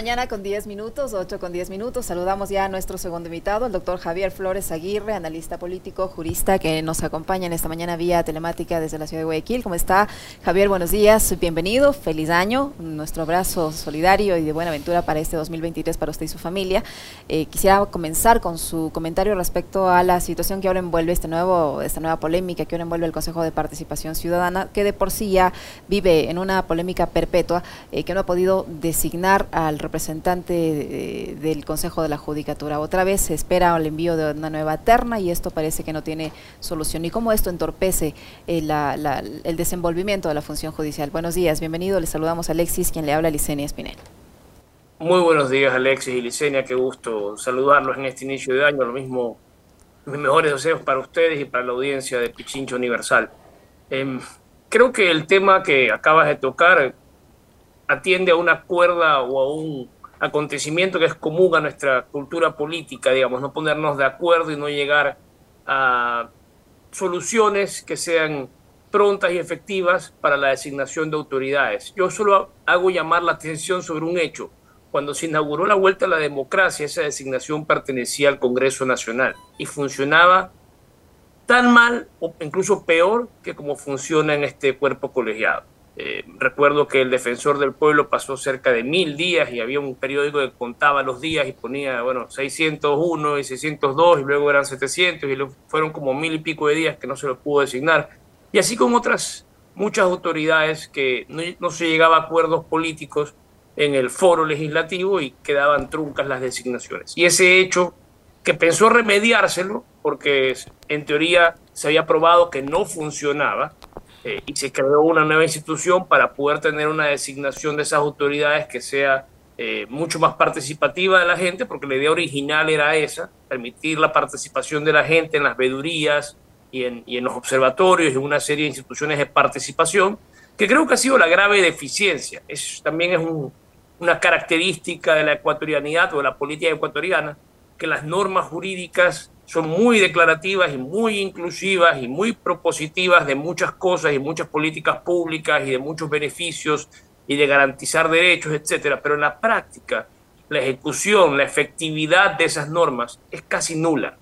mañana con 10 minutos, 8 con 10 minutos. Saludamos ya a nuestro segundo invitado, el doctor Javier Flores Aguirre, analista político, jurista, que nos acompaña en esta mañana vía telemática desde la ciudad de Guayaquil. ¿Cómo está? Javier, buenos días, bienvenido, feliz año, nuestro abrazo solidario y de buena aventura para este 2023 para usted y su familia. Eh, quisiera comenzar con su comentario respecto a la situación que ahora envuelve este nuevo, esta nueva polémica que ahora envuelve el Consejo de Participación Ciudadana, que de por sí ya vive en una polémica perpetua, eh, que no ha podido designar al representante del Consejo de la Judicatura. Otra vez se espera el envío de una nueva terna y esto parece que no tiene solución. ¿Y cómo esto entorpece eh, el desenvolvimiento de la función judicial? Buenos días, bienvenido. Le saludamos a Alexis, quien le habla Licenia Espinel. Muy buenos días, Alexis y Licenia. Qué gusto saludarlos en este inicio de año. Lo mismo, mis mejores deseos para ustedes y para la audiencia de Pichincho Universal. Em, creo que el tema que acabas de tocar atiende a una cuerda o a un acontecimiento que es común a nuestra cultura política, digamos, no ponernos de acuerdo y no llegar a soluciones que sean prontas y efectivas para la designación de autoridades. Yo solo hago llamar la atención sobre un hecho. Cuando se inauguró la vuelta a la democracia, esa designación pertenecía al Congreso Nacional y funcionaba tan mal o incluso peor que como funciona en este cuerpo colegiado. Eh, recuerdo que el defensor del pueblo pasó cerca de mil días y había un periódico que contaba los días y ponía, bueno, 601 y 602 y luego eran 700 y fueron como mil y pico de días que no se lo pudo designar. Y así con otras muchas autoridades que no, no se llegaba a acuerdos políticos en el foro legislativo y quedaban truncas las designaciones. Y ese hecho que pensó remediárselo, porque en teoría se había probado que no funcionaba, eh, y se creó una nueva institución para poder tener una designación de esas autoridades que sea eh, mucho más participativa de la gente, porque la idea original era esa, permitir la participación de la gente en las vedurías y en, en los observatorios y una serie de instituciones de participación, que creo que ha sido la grave deficiencia. Es, también es una característica de la ecuatorianidad o de la política ecuatoriana, que las normas jurídicas son muy declarativas y muy inclusivas y muy propositivas de muchas cosas y muchas políticas públicas y de muchos beneficios y de garantizar derechos, etcétera, pero en la práctica la ejecución, la efectividad de esas normas es casi nula.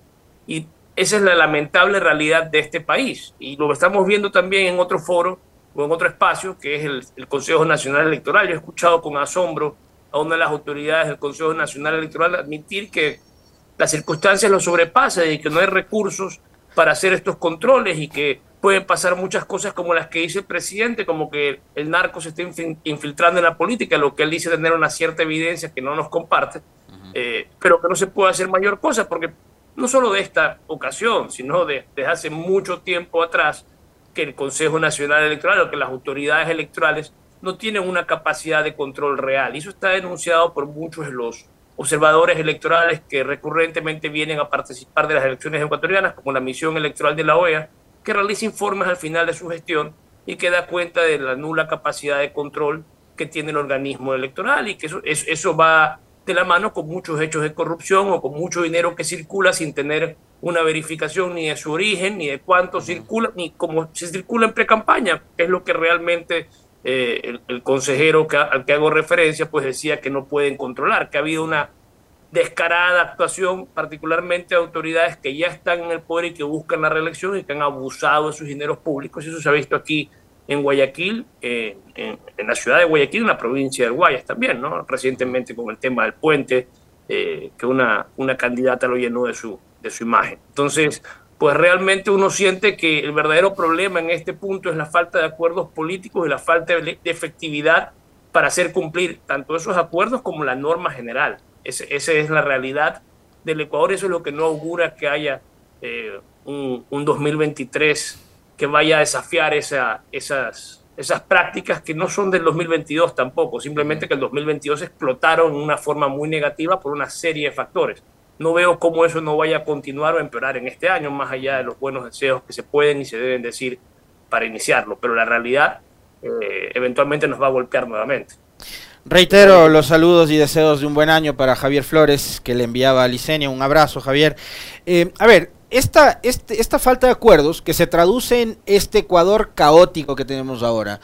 Y esa es la lamentable realidad de este país. Y lo estamos viendo también en otro foro o en otro espacio, que es el, el Consejo Nacional Electoral. Yo he escuchado con asombro a una de las autoridades del Consejo Nacional Electoral admitir que las circunstancias lo sobrepasan y que no hay recursos para hacer estos controles y que pueden pasar muchas cosas como las que dice el presidente, como que el narco se está infiltrando en la política, lo que él dice tener una cierta evidencia que no nos comparte, eh, pero que no se puede hacer mayor cosa, porque no solo de esta ocasión, sino de, desde hace mucho tiempo atrás, que el Consejo Nacional Electoral o que las autoridades electorales no tienen una capacidad de control real. Y eso está denunciado por muchos de los observadores electorales que recurrentemente vienen a participar de las elecciones ecuatorianas, como la misión electoral de la OEA, que realiza informes al final de su gestión y que da cuenta de la nula capacidad de control que tiene el organismo electoral y que eso, eso, va de la mano con muchos hechos de corrupción o con mucho dinero que circula sin tener una verificación ni de su origen, ni de cuánto circula, ni cómo se circula en pre-campaña, que es lo que realmente eh, el, consejero al que hago referencia, pues decía que no pueden controlar, que ha habido una descarada actuación, particularmente de autoridades que ya están en el poder y que buscan la reelección y que han abusado de sus dineros públicos. Eso se ha visto aquí en Guayaquil, eh, en, la ciudad de Guayaquil, en la provincia de Guayas también, ¿no? Recientemente con el tema del puente, eh, que una, una candidata lo llenó de su, de su imagen. Entonces, pues realmente uno siente que el verdadero problema en este punto es la falta de acuerdos políticos y la falta de efectividad para hacer cumplir tanto esos acuerdos como la norma general. esa es la realidad del Ecuador, eso es lo que no augura que haya eh, un, 2023 que vaya a desafiar esa, esas, esas prácticas que no son del 2022 tampoco, simplemente que el 2022 explotaron de una forma muy negativa por una serie de factores no veo cómo eso no vaya a continuar o empeorar en este año, más allá de los buenos deseos que se pueden y se deben decir para iniciarlo. Pero la realidad eh, eventualmente nos va a golpear nuevamente. Reitero los saludos y deseos de un buen año para Javier Flores, que le enviaba a Licenia. Un abrazo, Javier. Eh, a ver, esta, este, esta falta de acuerdos que se traduce en este Ecuador caótico que tenemos ahora,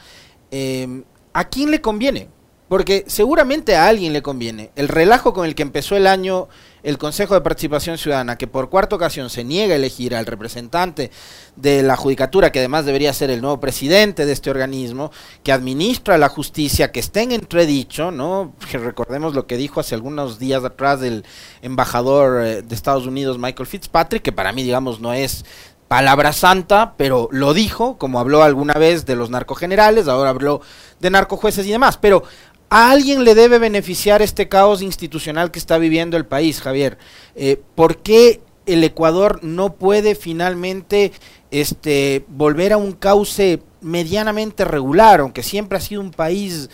eh, ¿a quién le conviene? Porque seguramente a alguien le conviene. El relajo con el que empezó el año el Consejo de Participación Ciudadana, que por cuarta ocasión se niega a elegir al representante de la Judicatura, que además debería ser el nuevo presidente de este organismo, que administra la justicia, que esté en entredicho, ¿no? recordemos lo que dijo hace algunos días atrás el embajador eh, de Estados Unidos, Michael Fitzpatrick, que para mí, digamos, no es palabra santa, pero lo dijo, como habló alguna vez de los narcogenerales, ahora habló de narcojueces y demás. Pero ¿A alguien le debe beneficiar este caos institucional que está viviendo el país, Javier? Eh, ¿Por qué el Ecuador no puede finalmente este, volver a un cauce medianamente regular, aunque siempre ha sido un país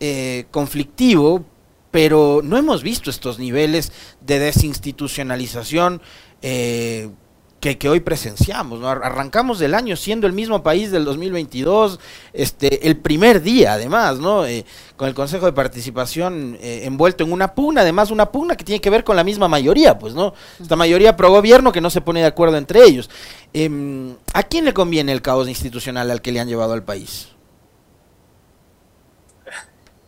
eh, conflictivo, pero no hemos visto estos niveles de desinstitucionalización eh, que, hoy presenciamos. ¿no? Arrancamos del año siendo el mismo país del 2022, este, el primer día además, ¿no? Eh, con el Consejo de Participación eh, envuelto en una pugna, además una pugna que tiene que ver con la misma mayoría, pues, ¿no? Esta mayoría pro gobierno que no se pone de acuerdo entre ellos. Em, ¿A quién le conviene el caos institucional al que le han llevado al país?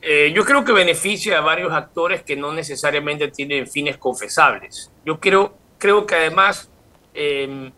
Eh, yo creo que beneficia a varios actores que no necesariamente tienen fines confesables. Yo creo, creo que además Em,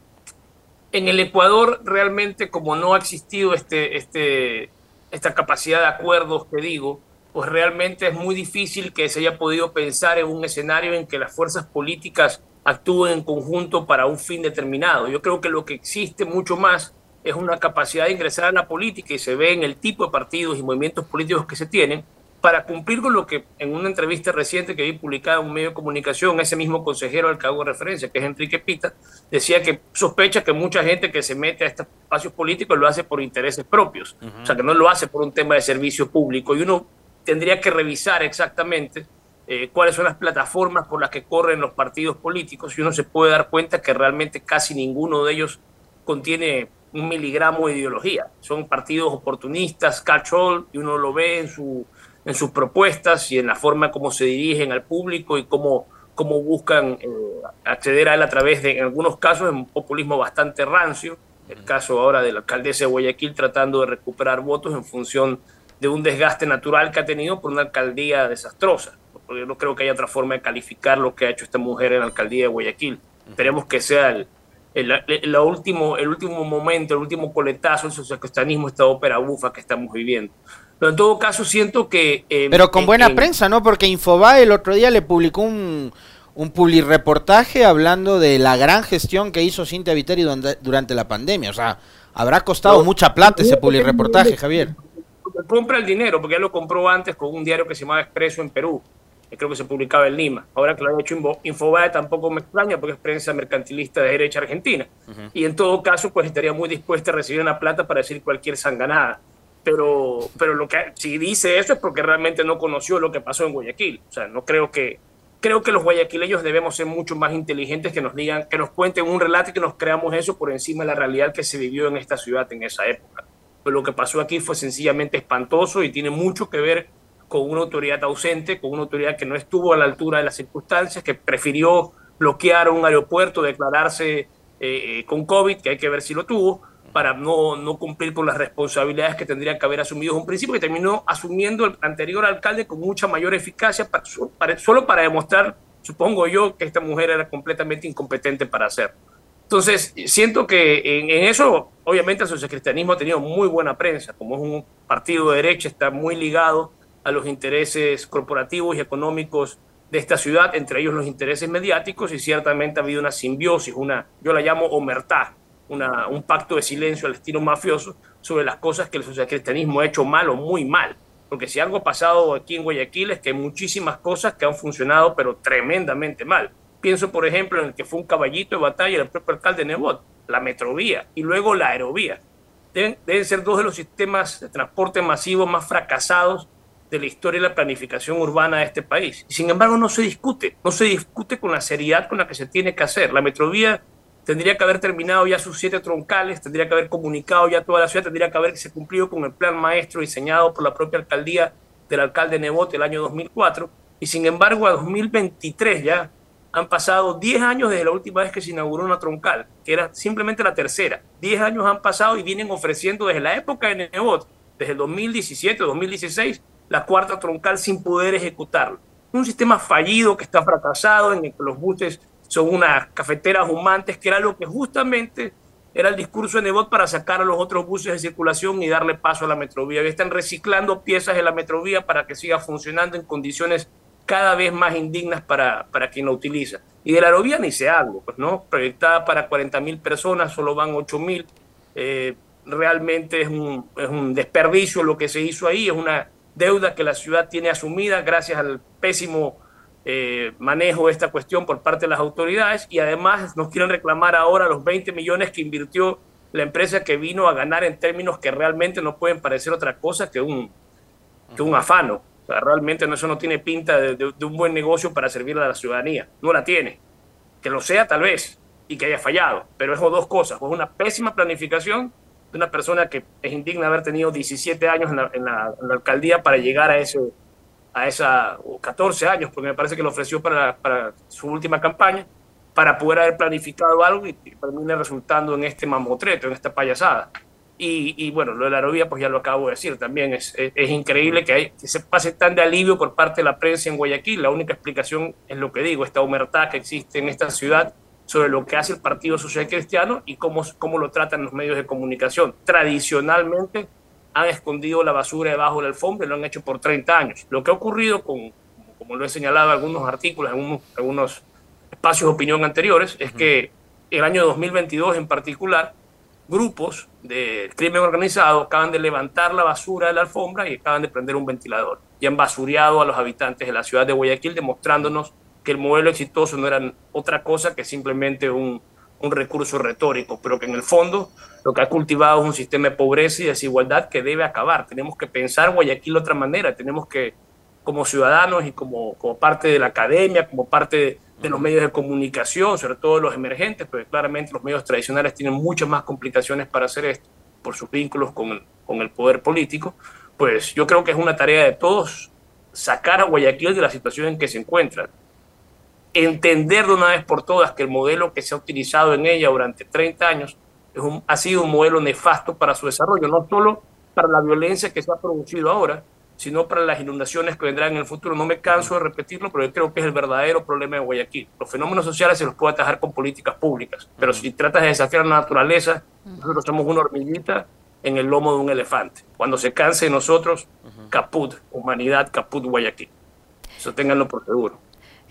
en el Ecuador realmente como no ha existido este, este, esta capacidad de acuerdos que digo, pues realmente es muy difícil que se haya podido pensar en un escenario en que las fuerzas políticas actúen en conjunto para un fin determinado. Yo creo que lo que existe mucho más es una capacidad de ingresar a la política y se ve en el tipo de partidos y movimientos políticos que se tienen, para cumplir con lo que en una entrevista reciente que vi publicada en un medio de comunicación, ese mismo consejero al que hago referencia, que es Enrique Pita, decía que sospecha que mucha gente que se mete a estos espacios políticos lo hace por intereses propios, o sea, que no lo hace por un tema de servicio público. Y uno tendría que revisar exactamente eh, cuáles son las plataformas por las que corren los partidos políticos y uno se puede dar cuenta que realmente casi ninguno de ellos contiene un miligramo de ideología. Son partidos oportunistas, catch-all, y uno lo ve en su en sus propuestas y en la forma como se dirigen al público y cómo, cómo buscan eh, acceder a él a través de, en algunos casos, un populismo bastante rancio. El caso ahora de la alcaldesa de Guayaquil tratando de recuperar votos en función de un desgaste natural que ha tenido por una alcaldía desastrosa. Porque yo no creo que haya otra forma de calificar lo que ha hecho esta mujer en la alcaldía de Guayaquil. Esperemos que sea el, el, último, el último momento, el último coletazo del socialcristianismo, esta ópera bufa que estamos viviendo. Pero en todo caso siento que... Eh, Pero con buena prensa, ¿no? Porque Infobae el otro día le publicó un, un publireportaje hablando de la gran gestión que hizo Cintia Viteri durante, la pandemia. O sea, habrá costado mucha plata ese publireportaje, Javier. Compra el dinero, porque ya lo compró antes con un diario que se llamaba Expreso en Perú, creo que se publicaba en Lima. Ahora que lo ha hecho Infobae tampoco me extraña, porque es prensa mercantilista de derecha argentina. Y en todo caso, pues estaría muy dispuesta a recibir una plata para decir cualquier sanganada pero, pero lo que si dice eso es porque realmente no conoció lo que pasó en Guayaquil. O sea, no creo que creo que los guayaquileños debemos ser mucho más inteligentes que nos digan, que nos cuenten un relato y que nos creamos eso por encima de la realidad que se vivió en esta ciudad en esa época. Pero lo que pasó aquí fue sencillamente espantoso y tiene mucho que ver con una autoridad ausente, con una autoridad que no estuvo a la altura de las circunstancias, que prefirió bloquear un aeropuerto, declararse eh, eh, con COVID, que hay que ver si lo tuvo, para no, no, cumplir con las responsabilidades que tendría que haber asumido un principio que terminó asumiendo el anterior alcalde con mucha mayor eficacia, para, solo para demostrar, supongo yo, que esta mujer era completamente incompetente para hacerlo. Entonces, siento que en, eso, obviamente, el socialcristianismo ha tenido muy buena prensa, como es un partido de derecha, está muy ligado a los intereses corporativos y económicos de esta ciudad, entre ellos los intereses mediáticos, y ciertamente ha habido una simbiosis, una, yo la llamo omertá, un pacto de silencio al estilo mafioso sobre las cosas que el socialcristianismo ha hecho mal o muy mal. Porque si algo ha pasado aquí en Guayaquil es que hay muchísimas cosas que han funcionado, pero tremendamente mal. Pienso, por ejemplo, en el que fue un caballito de batalla del propio alcalde Nebot, la metrovía y luego la aerovía. Deben, deben ser dos de los sistemas de transporte masivo más fracasados de la historia y la planificación urbana de este país. Sin embargo, no se discute, no se discute con la seriedad con la que se tiene que hacer. La metrovía tendría que haber terminado ya sus siete troncales, tendría que haber comunicado ya toda la ciudad, tendría que haberse cumplido con el plan maestro diseñado por la propia alcaldía del alcalde Nebot el año 2004, y sin embargo a 2023 ya han pasado 10 años desde la última vez que se inauguró una troncal, que era simplemente la tercera. 10 años han pasado y vienen ofreciendo desde la época de Nebot, desde el 2017, 2016, la cuarta troncal sin poder ejecutarlo. Un sistema fallido que está fracasado, en el que los buses son unas cafeteras humantes, que era lo que justamente era el discurso de Nebot para sacar a los otros buses de circulación y darle paso a la metrovía. Están reciclando piezas de la metrovía para que siga funcionando en condiciones cada vez más indignas para, para quien la utiliza. Y de la aerovía ni se habla, pues, ¿no? Proyectada para 40 mil personas, solo van 8 mil. Eh, realmente es un, es un desperdicio lo que se hizo ahí, es una deuda que la ciudad tiene asumida gracias al pésimo eh, manejo de esta cuestión por parte de las autoridades y además nos quieren reclamar ahora los 20 millones que invirtió la empresa que vino a ganar en términos que realmente no pueden parecer otra cosa que un, que un afano. Realmente eso no tiene pinta de, un buen negocio para servir a la ciudadanía. No la tiene. Que lo sea tal vez y que haya fallado, pero es dos cosas. Una pésima planificación de una persona que es indigna haber tenido 17 años en la, en la, alcaldía para llegar a ese a esa, o 14 años, porque me parece que lo ofreció para, para su última campaña, para poder haber planificado algo y, termine resultando en este mamotreto, en esta payasada. Y, y, bueno, lo de la aerovía, pues ya lo acabo de decir, también es, es, increíble que, hay, que se pase tan de alivio por parte de la prensa en Guayaquil. La única explicación es lo que digo, esta humertad que existe en esta ciudad sobre lo que hace el Partido Social Cristiano y cómo, cómo lo tratan los medios de comunicación. Tradicionalmente han escondido la basura debajo del alfombra y lo han hecho por 30 años. Lo que ha ocurrido, con, como lo he señalado en algunos artículos, en algunos, espacios de opinión anteriores, es que el año 2022 en particular, grupos de crimen organizado acaban de levantar la basura de la alfombra y acaban de prender un ventilador y han basureado a los habitantes de la ciudad de Guayaquil demostrándonos que el modelo exitoso no era otra cosa que simplemente un, un recurso retórico, pero que en el fondo lo que ha cultivado es un sistema de pobreza y desigualdad que debe acabar. Tenemos que pensar Guayaquil de otra manera, tenemos que, como ciudadanos y como, como parte de la academia, como parte de, los medios de comunicación, sobre todo los emergentes, porque claramente los medios tradicionales tienen muchas más complicaciones para hacer esto por sus vínculos con con el poder político, pues yo creo que es una tarea de todos sacar a Guayaquil de la situación en que se encuentra entender de una vez por todas que el modelo que se ha utilizado en ella durante 30 años es un, ha sido un modelo nefasto para su desarrollo, no solo para la violencia que se ha producido ahora, sino para las inundaciones que vendrán en el futuro. No me canso de repetirlo, pero yo creo que es el verdadero problema de Guayaquil. Los fenómenos sociales se los puede atajar con políticas públicas, pero si tratas de desafiar la naturaleza, nosotros somos una hormiguita en el lomo de un elefante. Cuando se canse de nosotros, caput, humanidad, caput Guayaquil. Eso ténganlo por seguro.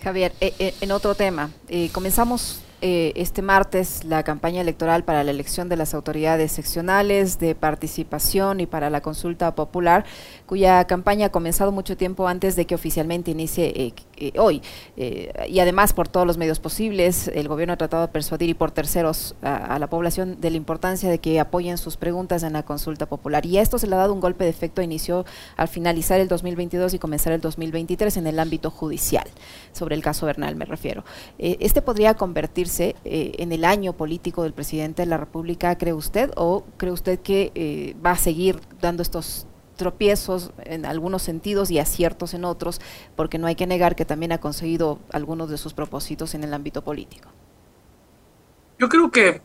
Javier, eh, eh, en otro tema, eh, comenzamos eh, este martes la campaña electoral para la elección de las autoridades seccionales de participación y para la consulta popular, cuya campaña ha comenzado mucho tiempo antes de que oficialmente inicie eh, eh, hoy. y además por todos los medios posibles, el gobierno ha tratado de persuadir y por terceros a, la población de la importancia de que apoyen sus preguntas en la consulta popular. Y a esto se le ha dado un golpe de efecto, inició al finalizar el 2022 y comenzar el 2023 en el ámbito judicial, sobre el caso Bernal me refiero. este podría eh, en el año político del presidente de la República, cree usted, o cree usted que eh, va a seguir dando estos tropiezos en algunos sentidos y aciertos en otros, porque no hay que negar que también ha conseguido algunos de sus propósitos en el ámbito político. Yo creo que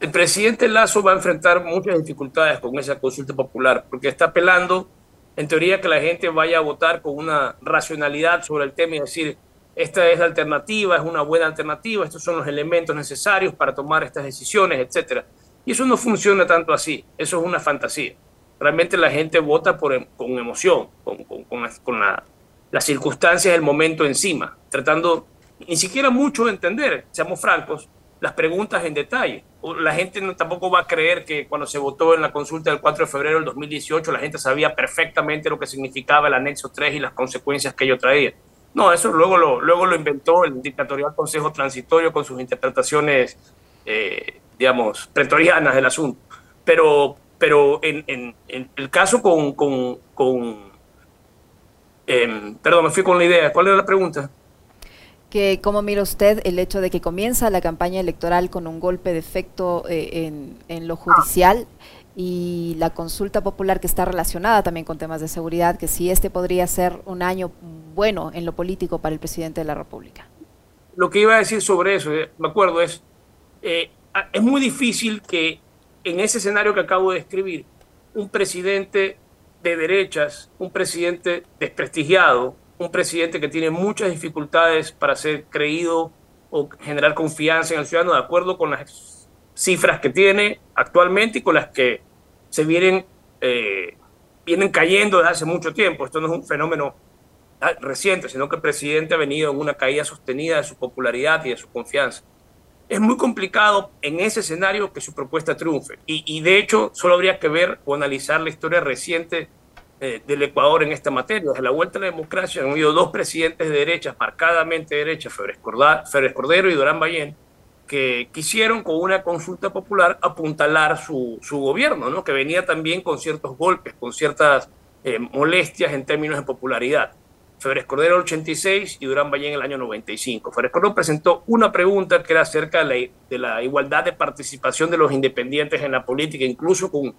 el presidente Lazo va a enfrentar muchas dificultades con esa consulta popular, porque está apelando, en teoría, que la gente vaya a votar con una racionalidad sobre el tema y decir, esta es la alternativa, es una buena alternativa, estos son los elementos necesarios para tomar estas decisiones, etc. Y eso no funciona tanto así, eso es una fantasía. Realmente la gente vota em, con emoción, con, con, las circunstancias del momento encima, tratando ni siquiera mucho de entender, seamos francos, las preguntas en detalle. La gente tampoco va a creer que cuando se votó en la consulta del 4 de febrero del 2018 la gente sabía perfectamente lo que significaba el anexo 3 y las consecuencias que ello traía. No, eso luego lo, luego lo inventó el dictatorial Consejo Transitorio con sus interpretaciones, eh, digamos, pretorianas del asunto. Pero, pero en, en, el caso con... con, con em, perdón, me fui con la idea. ¿Cuál era la pregunta? que cómo mira usted el hecho de que comienza la campaña electoral con un golpe de efecto eh, en, en, lo judicial y la consulta popular que está relacionada también con temas de seguridad, que si este podría ser un año bueno en lo político para el presidente de la República. Lo que iba a decir sobre eso, eh, me acuerdo, es, eh, es muy difícil que en ese escenario que acabo de describir, un presidente de derechas, un presidente desprestigiado, un presidente que tiene muchas dificultades para ser creído o generar confianza en el ciudadano de acuerdo con las cifras que tiene actualmente y con las que se vienen, eh, vienen cayendo desde hace mucho tiempo. Esto no es un fenómeno reciente, sino que el presidente ha venido en una caída sostenida de su popularidad y de su confianza. Es muy complicado en ese escenario que su propuesta triunfe. Y, y de hecho, solo habría que ver o analizar la historia reciente eh, del Ecuador en esta materia. Desde la vuelta a la democracia han habido dos presidentes de derecha, marcadamente de derecha, Férez Cordero y Durán Ballén, que quisieron con una consulta popular apuntalar su, su gobierno, ¿no? que venía también con ciertos golpes, con ciertas eh, molestias en términos de popularidad. Férez Cordero el 86 y Durán Ballén el año 95. Férez Cordero presentó una pregunta que era acerca de la, de la igualdad de participación de los independientes en la política, incluso con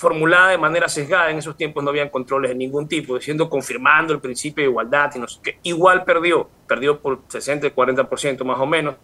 formulada de manera sesgada, en esos tiempos no habían controles de ningún tipo, diciendo, confirmando el principio de igualdad y no. Igual perdió, perdió por 60 y 40% más o menos,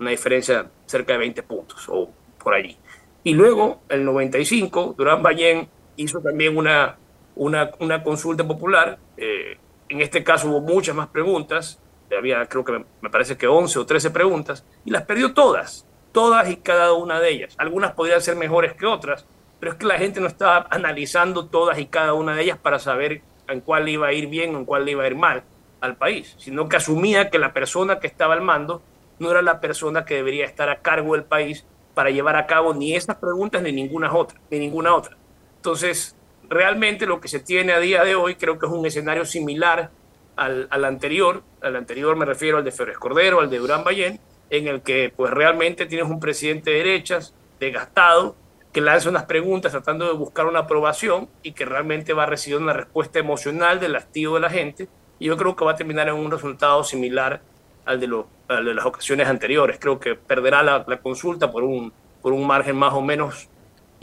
una diferencia cerca de 20 puntos o por allí. Y luego, el 95, Durán Ballén hizo también una, una, una consulta popular, eh, en este caso hubo muchas más preguntas, había creo que me parece que 11 o 13 preguntas, y las perdió todas, todas y cada una de ellas. Algunas podrían ser mejores que otras, pero es que la gente no estaba analizando todas y cada una de ellas para saber en cuál iba a ir bien o en cuál iba a ir mal al país, sino que asumía que la persona que estaba al mando no era la persona que debería estar a cargo del país para llevar a cabo ni esas preguntas ni ninguna otra, ni ninguna otra. Entonces, realmente lo que se tiene a día de hoy creo que es un escenario similar al, al anterior, al anterior me refiero al de Férez Cordero, al de Durán Ballén, en el que pues realmente tienes un presidente de derechas, desgastado, que lanza unas preguntas tratando de buscar una aprobación y que realmente va a recibir una respuesta emocional del hastío de la gente. Y yo creo que va a terminar en un resultado similar al de, lo, de las ocasiones anteriores. Creo que perderá la, la, consulta por un, por un margen más o menos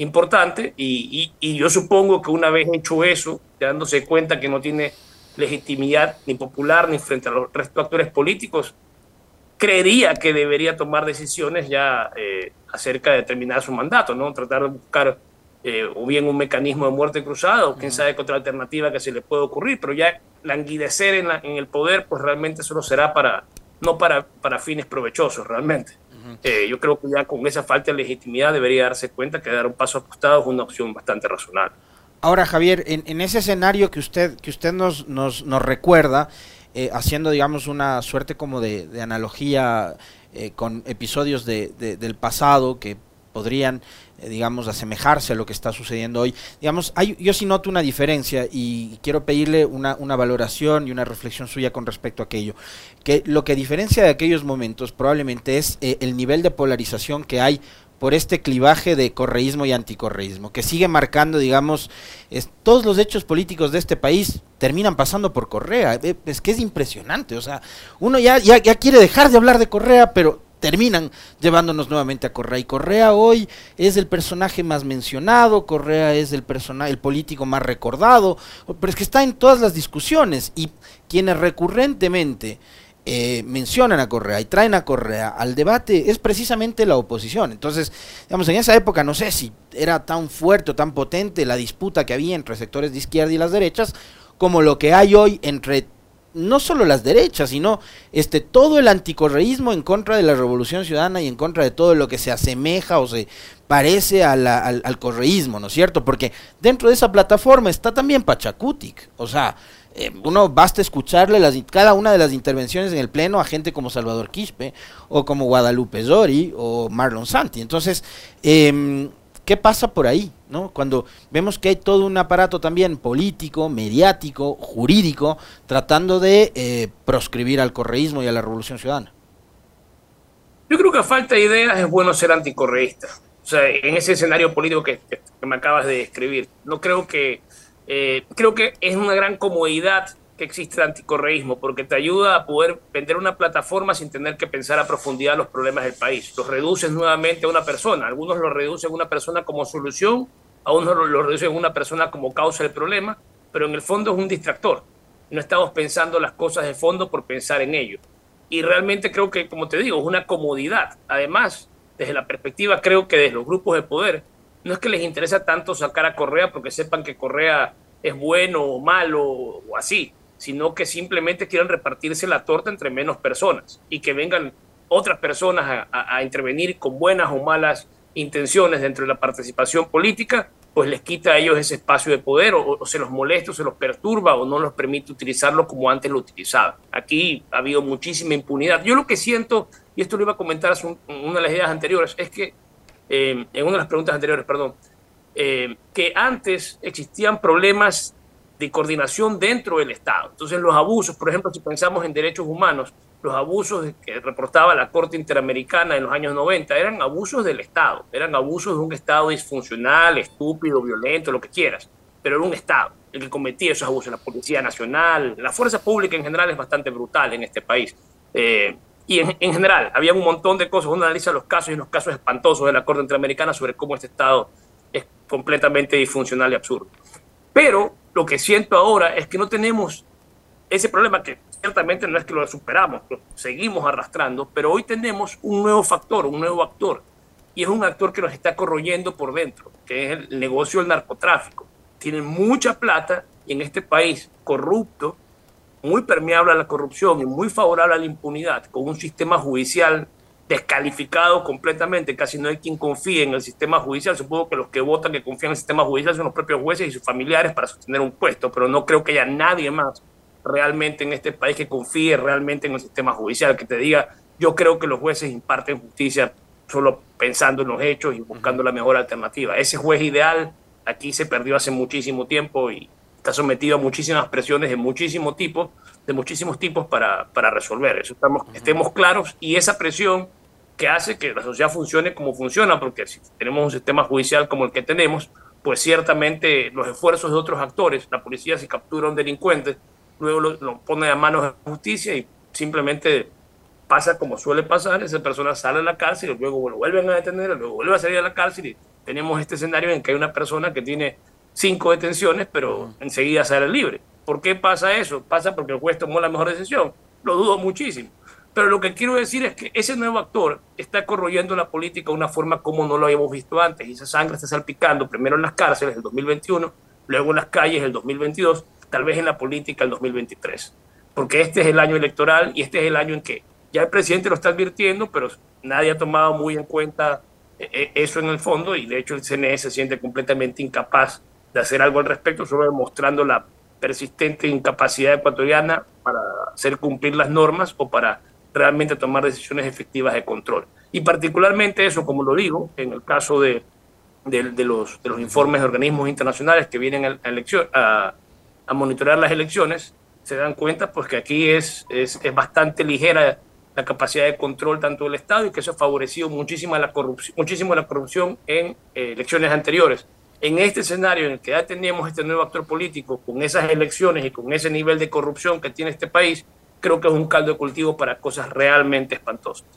importante y, y, y yo supongo que una vez hecho eso, dándose cuenta que no tiene legitimidad ni popular ni frente a los restos de actores políticos, creería que debería tomar decisiones ya eh, acerca de terminar su mandato, ¿no? Tratar de buscar eh, o bien un mecanismo de muerte cruzada o quién sabe qué otra alternativa que se le puede ocurrir, pero ya languidecer en, la, en el poder pues realmente solo será para, no para, para fines provechosos realmente. Eh, yo creo que ya con esa falta de legitimidad debería darse cuenta que dar un paso apostado es una opción bastante razonable. Ahora, Javier, en, ese escenario que usted, que usted nos, nos, recuerda, eh, haciendo, digamos, una suerte como de, analogía eh, con episodios de, del pasado que podrían, eh, digamos, asemejarse a lo que está sucediendo hoy. Digamos, hay, yo sí noto una diferencia y quiero pedirle una, una valoración y una reflexión suya con respecto a aquello. Que lo que diferencia de aquellos momentos probablemente es eh, el nivel de polarización que hay por este clivaje de correísmo y anticorreísmo, que sigue marcando, digamos, todos los hechos políticos de este país terminan pasando por Correa. Es que es impresionante, o sea, uno ya quiere dejar de hablar de Correa, pero terminan llevándonos nuevamente a Correa. Y Correa hoy es el personaje más mencionado, Correa es el personaje, el político más recordado, pero es que está en todas las discusiones y quienes recurrentemente eh, mencionan a Correa y traen a Correa al debate es precisamente la oposición. Entonces, digamos, en esa época no sé si era tan fuerte o tan potente la disputa que había entre sectores de izquierda y las derechas como lo que hay hoy entre no solo las derechas, sino este todo el anticorreísmo en contra de la revolución ciudadana y en contra de todo lo que se asemeja o se parece al, al correísmo, ¿no es cierto? Porque dentro de esa plataforma está también Pachacutic, o sea, eh, uno basta escucharle las, cada una de las intervenciones en el pleno a gente como Salvador Quispe o como Guadalupe Zori o Marlon Santi. Entonces, eh, ¿qué pasa por ahí? ¿no? Cuando vemos que hay todo un aparato también político, mediático, jurídico, tratando de eh, proscribir al correísmo y a la revolución ciudadana. Yo creo que a falta de ideas es bueno ser anticorreísta. O sea, en ese escenario político que, me acabas de describir, no creo que eh, creo que es una gran comodidad que existe el anticorreísmo porque te ayuda a poder vender una plataforma sin tener que pensar a profundidad los problemas del país. Los reduces nuevamente a una persona. Algunos lo reducen a una persona como solución, a unos lo reducen a una persona como causa del problema, pero en el fondo es un distractor. No estamos pensando las cosas de fondo por pensar en ello. Y realmente creo que, como te digo, es una comodidad. Además, desde la perspectiva, creo que de los grupos de poder, no es que les interesa tanto sacar a Correa porque sepan que Correa es bueno o malo o así, sino que simplemente quieren repartirse la torta entre menos personas y que vengan otras personas a, intervenir con buenas o malas intenciones dentro de la participación política, pues les quita a ellos ese espacio de poder o, se los molesta o se los perturba o no los permite utilizarlo como antes lo utilizaban. Aquí ha habido muchísima impunidad. Yo lo que siento, y esto lo iba a comentar en una de las ideas anteriores, es que, eh, en una de las preguntas anteriores, perdón, eh, que antes existían problemas de coordinación dentro del Estado. Entonces los abusos, por ejemplo, si pensamos en derechos humanos, los abusos que reportaba la Corte Interamericana en los años 90 eran abusos del Estado, eran abusos de un Estado disfuncional, estúpido, violento, lo que quieras, pero era un Estado el que cometía esos abusos, la Policía Nacional, la fuerza pública en general es bastante brutal en este país. Eh, y en, en, general, había un montón de cosas, uno analiza los casos y los casos espantosos de la Corte Interamericana sobre cómo este Estado es completamente disfuncional y absurdo. Pero lo que siento ahora es que no tenemos ese problema que ciertamente no es que lo superamos, lo seguimos arrastrando, pero hoy tenemos un nuevo factor, un nuevo actor, y es un actor que nos está corroyendo por dentro, que es el negocio del narcotráfico. Tienen mucha plata y en este país corrupto, muy permeable a la corrupción y muy favorable a la impunidad, con un sistema judicial descalificado completamente, casi no hay quien confíe en el sistema judicial. Supongo que los que votan que confían en el sistema judicial son los propios jueces y sus familiares para sostener un puesto, pero no creo que haya nadie más realmente en este país que confíe realmente en el sistema judicial, que te diga, yo creo que los jueces imparten justicia solo pensando en los hechos y buscando la mejor alternativa. Ese juez ideal aquí se perdió hace muchísimo tiempo y está sometido a muchísimas presiones de muchísimo tipo, de muchísimos tipos para, para resolver eso. Estamos, Estemos claros y esa presión que hace que la sociedad funcione como funciona, porque si tenemos un sistema judicial como el que tenemos, pues ciertamente los esfuerzos de otros actores, la policía si captura a un delincuente, luego lo, pone a manos de la justicia y simplemente pasa como suele pasar, esa persona sale a la cárcel y luego lo vuelven a detener, luego vuelve a salir a la cárcel y tenemos este escenario en que hay una persona que tiene cinco detenciones, pero enseguida sale libre. ¿Por qué pasa eso? Pasa porque el juez tomó la mejor decisión. Lo dudo muchísimo. Pero lo que quiero decir es que ese nuevo actor está corroyendo la política de una forma como no lo habíamos visto antes. Y esa sangre está salpicando primero en las cárceles el 2021, luego en las calles el 2022, tal vez en la política el 2023. Porque este es el año electoral y este es el año en que ya el presidente lo está advirtiendo, pero nadie ha tomado muy en cuenta eh, eh, eso en el fondo y de hecho el CNE se siente completamente incapaz de hacer algo al respecto, solo demostrando la persistente incapacidad ecuatoriana para hacer cumplir las normas o para realmente tomar decisiones efectivas de control. Y particularmente eso, como lo digo, en el caso de, de, los, de los informes de organismos internacionales que vienen a, elección, a, a, monitorear las elecciones, se dan cuenta pues que aquí es, es, es, bastante ligera la capacidad de control tanto del Estado y que eso ha favorecido muchísimo la corrupción, muchísimo la corrupción en eh, elecciones anteriores. En este escenario en el que ya tenemos este nuevo actor político con esas elecciones y con ese nivel de corrupción que tiene este país, creo que es un caldo de cultivo para cosas realmente espantosas.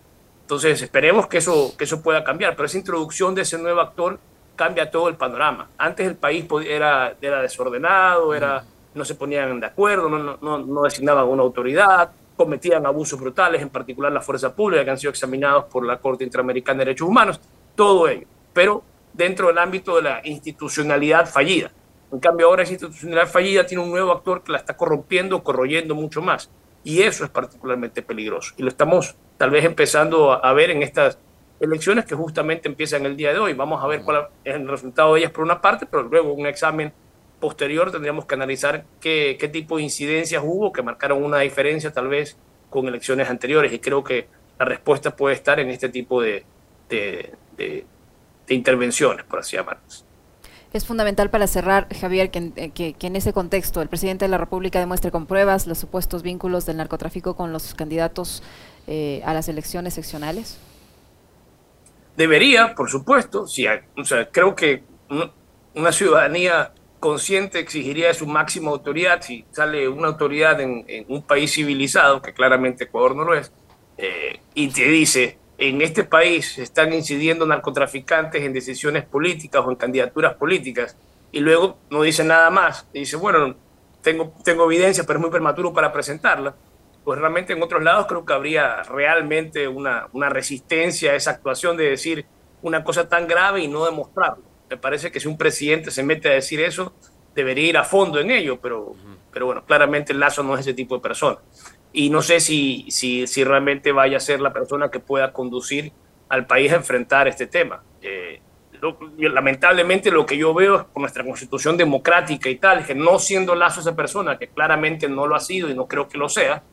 Entonces, esperemos que eso, que eso pueda cambiar, pero esa introducción de ese nuevo actor cambia todo el panorama. Antes el país era, era desordenado, era, no se ponían de acuerdo, no, no, no designaban una autoridad, cometían abusos brutales, en particular la fuerza pública, que han sido examinados por la Corte Interamericana de Derechos Humanos, todo ello, pero dentro del ámbito de la institucionalidad fallida. En cambio, ahora esa institucionalidad fallida tiene un nuevo actor que la está corrompiendo, corroyendo mucho más. Y eso es particularmente peligroso. Y lo estamos tal vez empezando a, ver en estas elecciones que justamente empiezan el día de hoy. Vamos a ver cuál es el resultado de ellas por una parte, pero luego un examen posterior tendríamos que analizar qué, qué tipo de incidencias hubo que marcaron una diferencia tal vez con elecciones anteriores. Y creo que la respuesta puede estar en este tipo de, de, de, de intervenciones, por así llamarlas. Es fundamental para cerrar, Javier, eh, que, en ese contexto el presidente de la República demuestre con pruebas los supuestos vínculos del narcotráfico con los candidatos eh, a las elecciones seccionales. Debería, por supuesto. Sí, o sea, creo que una ciudadanía consciente exigiría de su máxima autoridad. Si sale una autoridad en, un país civilizado, que claramente Ecuador no lo es, eh, y te dice en este país están incidiendo narcotraficantes en decisiones políticas o en candidaturas políticas y luego no dice nada más. dice, bueno, tengo, tengo evidencia, pero es muy prematuro para presentarla. Pues realmente en otros lados creo que habría realmente una, una resistencia a esa actuación de decir una cosa tan grave y no demostrarlo. Me parece que si un presidente se mete a decir eso, debería ir a fondo en ello, pero, pero bueno, claramente el Lazo no es ese tipo de persona. Y no sé si, si, si realmente vaya a ser la persona que pueda conducir al país a enfrentar este tema. Eh, lamentablemente lo que yo veo es por nuestra constitución democrática y tal, que no siendo Lazo esa persona, que claramente no lo ha sido y no creo que lo sea,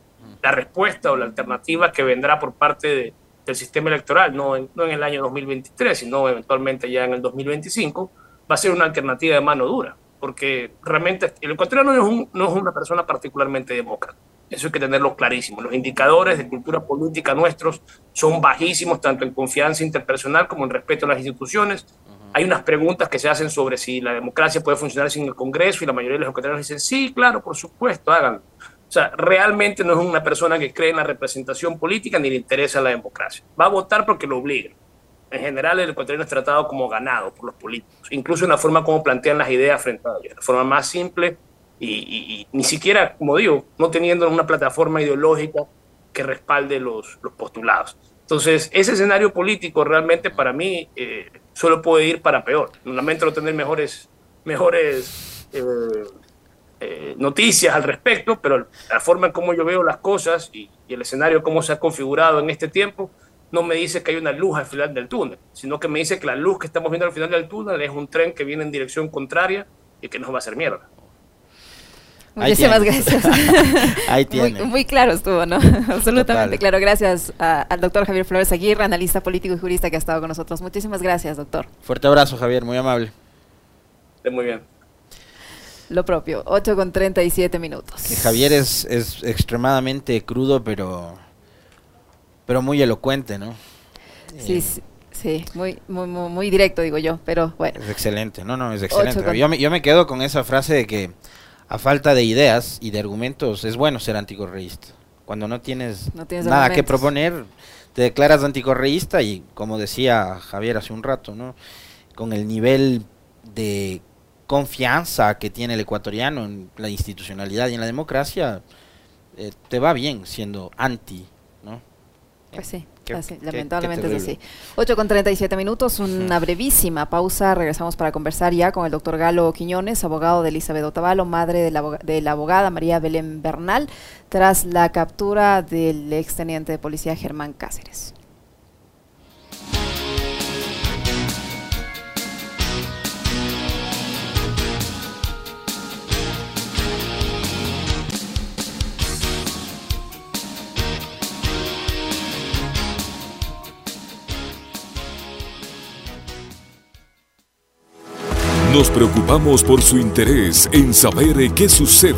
la respuesta o la alternativa que vendrá por parte del sistema electoral, no en, no en el año 2023, sino eventualmente ya en el 2025, va a ser una alternativa de mano dura, porque realmente el ecuatoriano no es, no es una persona particularmente demócrata. Eso hay que tenerlo clarísimo. Los indicadores de cultura política nuestros son bajísimos, tanto en confianza interpersonal como en respeto a las instituciones. Hay unas preguntas que se hacen sobre si la democracia puede funcionar sin el Congreso y la mayoría de los ecuatorianos dicen, sí, claro, por supuesto, háganlo. O sea, realmente no es una persona que cree en la representación política ni le interesa la democracia. Va a votar porque lo obligan. En general, el ecuatoriano es tratado como ganado por los políticos, incluso en la forma como plantean las ideas frente a ellos, de forma más simple y, ni siquiera, como digo, no teniendo una plataforma ideológica que respalde los, los postulados. Entonces, ese escenario político realmente para mí eh, solo puede ir para peor. Lamento no tener mejores, mejores eh, eh, noticias al respecto, pero la forma en cómo yo veo las cosas y, y, el escenario cómo se ha configurado en este tiempo no me dice que hay una luz al final del túnel, sino que me dice que la luz que estamos viendo al final del túnel es un tren que viene en dirección contraria y que nos va a hacer mierda. Muchísimas gracias. Ahí tiene. Muy, claro estuvo, ¿no? Absolutamente claro. Gracias al doctor Javier Flores Aguirre, analista político y jurista que ha estado con nosotros. Muchísimas gracias, doctor. Fuerte abrazo, Javier, muy amable. Muy bien. Lo propio, 8 con 37 minutos. Que Javier es, es extremadamente crudo, pero, pero muy elocuente, ¿no? Sí, eh, sí. Sí, muy, muy, muy, directo, digo yo, pero bueno. Es excelente, no, no, es excelente. Yo me, yo me quedo con esa frase de que a falta de ideas y de argumentos, es bueno ser anticorreísta. Cuando no tienes, nada que proponer, te declaras anticorreísta y, como decía Javier hace un rato, ¿no? con el nivel de confianza que tiene el ecuatoriano en la institucionalidad y en la democracia, eh, te va bien siendo anti, ¿no? Pues sí lamentablemente es así. 8 con 37 minutos, una brevísima pausa. Regresamos para conversar ya con el doctor Galo Quiñones, abogado de Elizabeth Otavalo, madre de la, de la abogada María Belén Bernal, tras la captura del exteniente de policía Germán Cáceres. Nos preocupamos por su interés en saber qué sucede